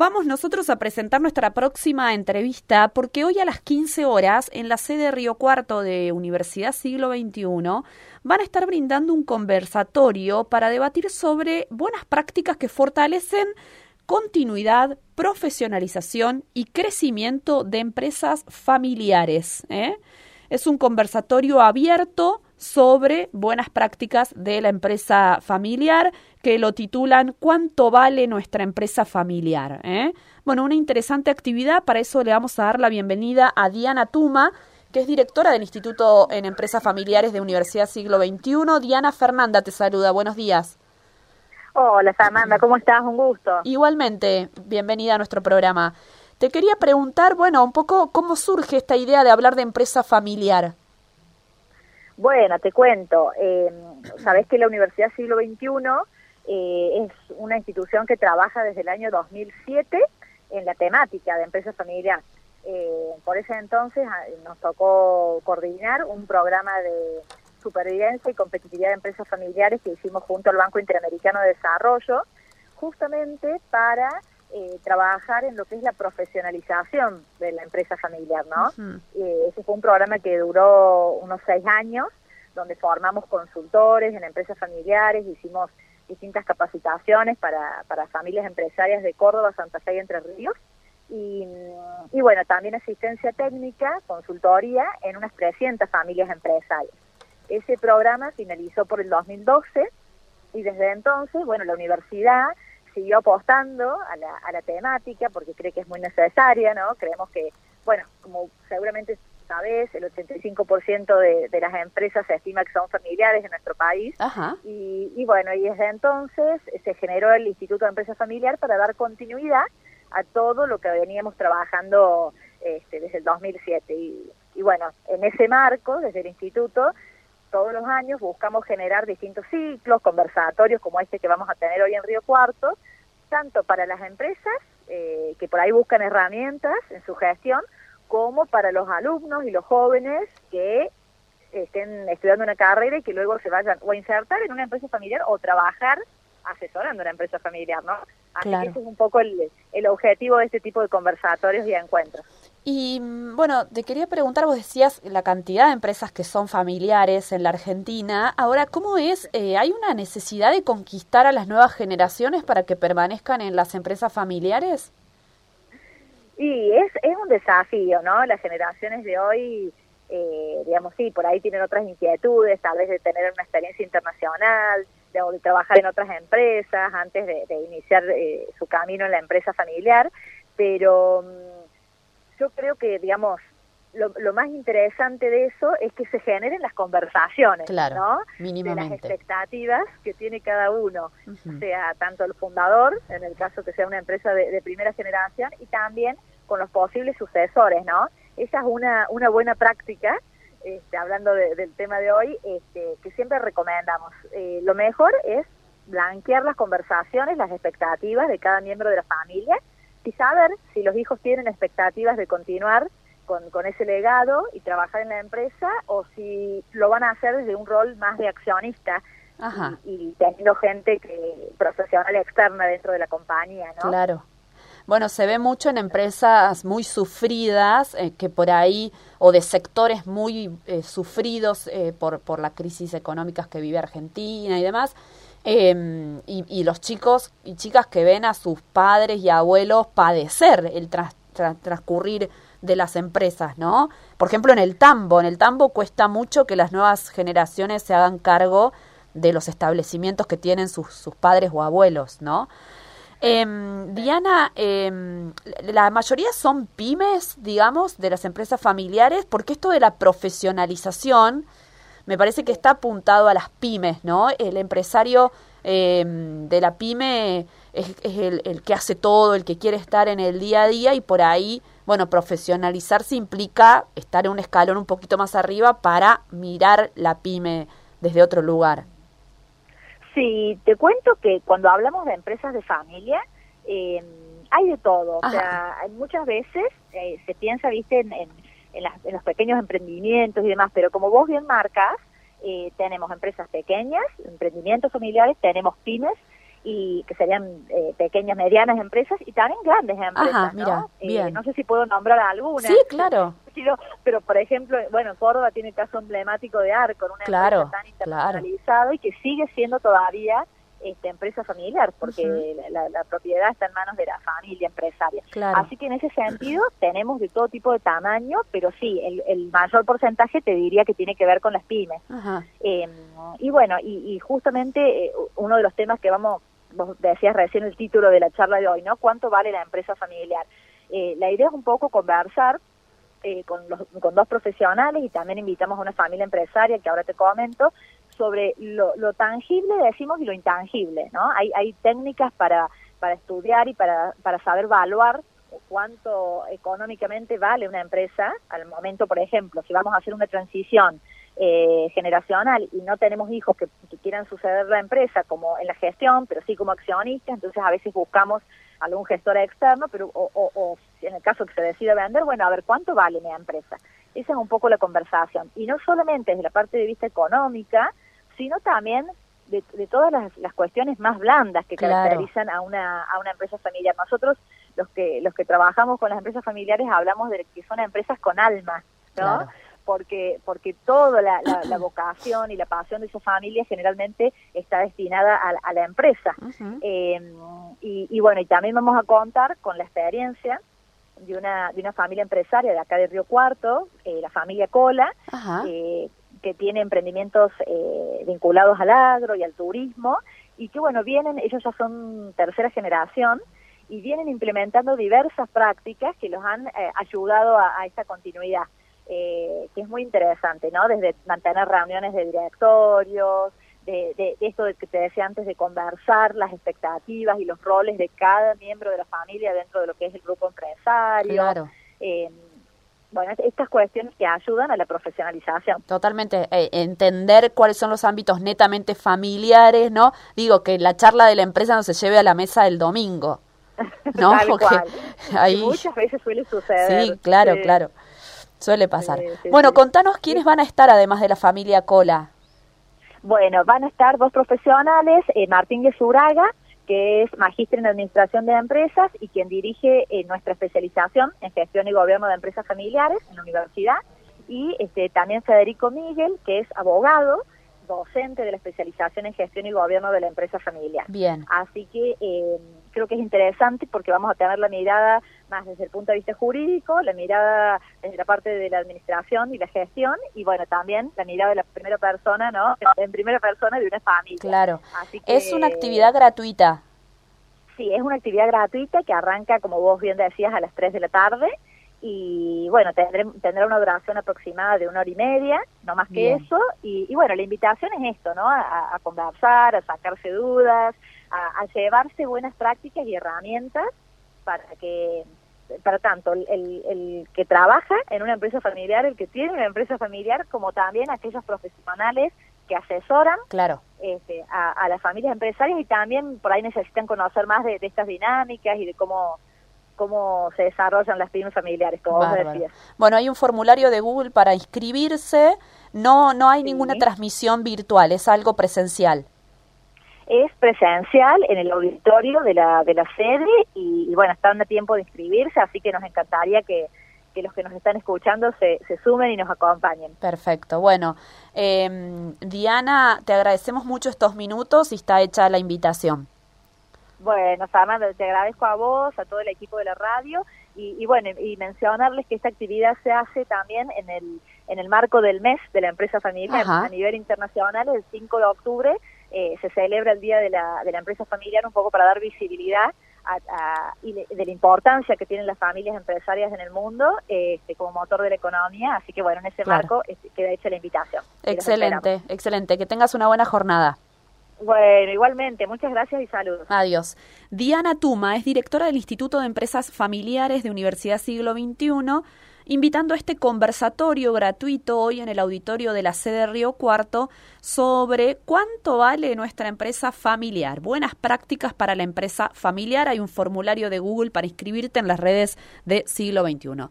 vamos nosotros a presentar nuestra próxima entrevista porque hoy a las 15 horas en la sede Río Cuarto de Universidad Siglo XXI van a estar brindando un conversatorio para debatir sobre buenas prácticas que fortalecen continuidad, profesionalización y crecimiento de empresas familiares. ¿eh? Es un conversatorio abierto sobre buenas prácticas de la empresa familiar que lo titulan ¿Cuánto vale nuestra empresa familiar? ¿Eh? Bueno, una interesante actividad, para eso le vamos a dar la bienvenida a Diana Tuma, que es directora del Instituto en Empresas Familiares de Universidad Siglo XXI. Diana Fernanda te saluda, buenos días. Hola Fernanda, ¿cómo estás? Un gusto. Igualmente, bienvenida a nuestro programa. Te quería preguntar, bueno, un poco cómo surge esta idea de hablar de empresa familiar. Bueno, te cuento. Eh, Sabes que la Universidad Siglo XXI eh, es una institución que trabaja desde el año 2007 en la temática de empresa familiar. Eh, por ese entonces ah, nos tocó coordinar un programa de supervivencia y competitividad de empresas familiares que hicimos junto al Banco Interamericano de Desarrollo, justamente para eh, trabajar en lo que es la profesionalización de la empresa familiar, ¿no? Eh, ese fue un programa que duró unos seis años, donde formamos consultores en empresas familiares, hicimos distintas capacitaciones para, para familias empresarias de Córdoba, Santa Fe y Entre Ríos, y, y bueno, también asistencia técnica, consultoría en unas 300 familias empresarias. Ese programa finalizó por el 2012 y desde entonces, bueno, la universidad siguió apostando a la, a la temática porque cree que es muy necesaria, ¿no? Creemos que, bueno, como seguramente sabes, el 85% de, de las empresas se estima que son familiares en nuestro país. Y, y bueno, y desde entonces se generó el Instituto de Empresa Familiar para dar continuidad a todo lo que veníamos trabajando este, desde el 2007. Y, y bueno, en ese marco, desde el instituto, todos los años buscamos generar distintos ciclos, conversatorios como este que vamos a tener hoy en Río Cuarto, tanto para las empresas eh, que por ahí buscan herramientas en su gestión, como para los alumnos y los jóvenes que estén estudiando una carrera y que luego se vayan o a insertar en una empresa familiar o trabajar asesorando una empresa familiar, ¿no? Así que ese es un poco el, el objetivo de este tipo de conversatorios y encuentros. Y bueno, te quería preguntar, vos decías la cantidad de empresas que son familiares en la Argentina. Ahora, ¿cómo es? Eh, ¿Hay una necesidad de conquistar a las nuevas generaciones para que permanezcan en las empresas familiares? Y es, es un desafío, ¿no? Las generaciones de hoy, eh, digamos, sí, por ahí tienen otras inquietudes, tal vez de tener una experiencia internacional, de, de trabajar en otras empresas antes de, de iniciar eh, su camino en la empresa familiar, pero mm, yo creo que, digamos, lo, lo, más interesante de eso es que se generen las conversaciones, claro, ¿no? Mínimamente. De las expectativas que tiene cada uno, uh -huh. sea tanto el fundador, en el caso que sea una empresa de, de, primera generación, y también con los posibles sucesores, ¿no? Esa es una, una buena práctica, este, hablando de, del tema de hoy, este, que siempre recomendamos. Eh, lo mejor es blanquear las conversaciones, las expectativas de cada miembro de la familia y saber si los hijos tienen expectativas de continuar con, con, ese legado y trabajar en la empresa o si lo van a hacer desde un rol más de accionista Ajá. Y, y, teniendo gente que profesional externa dentro de la compañía, ¿no? Claro. Bueno, se ve mucho en empresas muy sufridas, eh, que por ahí, o de sectores muy eh, sufridos eh, por, por las crisis económicas que vive Argentina y demás, eh, y, y, los chicos y chicas que ven a sus padres y abuelos padecer el transcurrir de las empresas, ¿no? Por ejemplo, en el tambo, en el tambo cuesta mucho que las nuevas generaciones se hagan cargo de los establecimientos que tienen sus, sus padres o abuelos, ¿no? Eh, Diana, eh, la mayoría son pymes, digamos, de las empresas familiares, porque esto de la profesionalización me parece que está apuntado a las pymes, ¿no? El empresario eh, de la pyme es, es el, el, que hace todo, el que quiere estar en el día a día y por ahí, bueno, profesionalizarse implica estar en un escalón un poquito más arriba para mirar la pyme desde otro lugar. Sí, te cuento que cuando hablamos de empresas de familia, eh, hay de todo. Ajá. O sea, muchas veces eh, se piensa, viste, en, en, en, las, en, los pequeños emprendimientos y demás, pero como vos bien marcas, eh, tenemos empresas pequeñas, emprendimientos familiares, tenemos pymes y que serían eh, pequeñas, medianas empresas y también grandes empresas. Ajá, mira, ¿no? Eh, bien. no sé si puedo nombrar algunas. Sí, claro. Pero, por ejemplo, bueno, Córdoba tiene el caso emblemático de Arco, una Claro, empresa tan claro. internacionalizada y que sigue siendo todavía esta empresa familiar, porque la, la propiedad está en manos de la familia empresaria. Claro. Así que en ese sentido tenemos de todo tipo de tamaño, pero sí, el, el mayor porcentaje te diría que tiene que ver con las pymes. Ajá. Eh, y bueno, y, y justamente eh, uno de los temas que vamos, vos decías recién el título de la charla de hoy, ¿no? ¿Cuánto vale la empresa familiar? Eh, la idea es un poco conversar eh, con, los, con dos profesionales y también invitamos a una familia empresaria que ahora te comento sobre lo, lo tangible, decimos, y lo intangible, ¿no? Hay, hay técnicas para, para estudiar y para, para saber evaluar cuánto económicamente vale una empresa al momento, por ejemplo, si vamos a hacer una transición eh, generacional y no tenemos hijos que, quieran suceder la empresa como en la gestión, pero sí como accionistas, entonces a veces buscamos algún gestor externo, pero o, o, o en el caso que se decida vender, bueno, a ver cuánto vale mi empresa. Esa es un poco la conversación. Y no solamente desde la parte de vista económica, sino también de, de todas las, las, cuestiones más blandas que claro. caracterizan a una, a una empresa familiar. Nosotros, los que, los que trabajamos con las empresas familiares, hablamos de que son empresas con alma, ¿no? Claro. Porque, porque toda la, la, la, vocación y la pasión de esa familia generalmente está destinada a, a la empresa. Uh -huh. eh, y, y bueno, y también vamos a contar con la experiencia de una, de una familia empresaria de acá de Río Cuarto, eh, la familia Cola, eh, que tiene emprendimientos eh, vinculados al agro y al turismo, y que bueno, vienen, ellos ya son tercera generación, y vienen implementando diversas prácticas que los han eh, ayudado a, a, esta continuidad, eh, que es muy interesante, ¿no? Desde mantener reuniones de directorios, de, de, de, esto de que te decía antes, de conversar las expectativas y los roles de cada miembro de la familia dentro de lo que es el grupo empresario. Claro. Eh, bueno, estas cuestiones que ayudan a la profesionalización. Totalmente, eh, entender cuáles son los ámbitos netamente familiares, ¿no? Digo, que la charla de la empresa no se lleve a la mesa el domingo, ¿no? Tal Porque cual. ahí... Muchas veces suele suceder. Sí, claro, sí. claro, suele pasar. Sí, sí, bueno, contanos quiénes van a estar además de la familia Cola. Bueno, van a estar dos profesionales, eh, Martín Gesuraga, que es magíster en Administración de Empresas y quien dirige eh, nuestra especialización en Gestión y Gobierno de Empresas Familiares en la universidad, y este, también Federico Miguel, que es abogado, docente de la especialización en Gestión y Gobierno de la Empresa Familiar. Bien. Así que eh, creo que es interesante porque vamos a tener la mirada más desde el punto de vista jurídico, la mirada desde la parte de la administración y la gestión, y bueno, también la mirada de la primera persona, ¿no? En primera persona de una familia. Claro. Así que, es una actividad gratuita. Sí, es una actividad gratuita que arranca, como vos bien decías, a las 3 de la tarde, y bueno, tendré, tendrá una duración aproximada de una hora y media, no más que bien. eso, y, y, bueno, la invitación es esto, ¿no? A, a conversar, a sacarse dudas, a, a llevarse buenas prácticas y herramientas para que para tanto el, el, el, que trabaja en una empresa familiar, el que tiene una empresa familiar, como también aquellos profesionales que asesoran claro. este, a, a, las familias empresarias y también por ahí necesitan conocer más de, de estas dinámicas y de cómo cómo se desarrollan las pymes familiares, como Bárbaro. vos decías. Bueno, hay un formulario de Google para inscribirse, no no hay sí. ninguna transmisión virtual, es algo presencial es presencial en el auditorio de la, de la sede y, y, bueno, están a tiempo de inscribirse, así que nos encantaría que, que los que nos están escuchando se, se, sumen y nos acompañen. Perfecto. Bueno, eh, Diana, te agradecemos mucho estos minutos y está hecha la invitación. Bueno, Fernando, te agradezco a vos, a todo el equipo de la radio y, y, bueno, y mencionarles que esta actividad se hace también en el, en el marco del mes de la empresa familiar Ajá. a nivel internacional, el 5 de octubre eh, se celebra el Día de la, de la Empresa Familiar un poco para dar visibilidad a, a, y de, de, la importancia que tienen las familias empresarias en el mundo este, como motor de la economía. Así que bueno, en ese claro. marco este, queda hecha la invitación. Excelente, excelente. Que tengas una buena jornada. Bueno, igualmente, muchas gracias y saludos. Adiós. Diana Tuma es directora del Instituto de Empresas Familiares de Universidad Siglo XXI, invitando a este conversatorio gratuito hoy en el auditorio de la sede Río Cuarto sobre cuánto vale nuestra empresa familiar. Buenas prácticas para la empresa familiar. Hay un formulario de Google para inscribirte en las redes de Siglo XXI.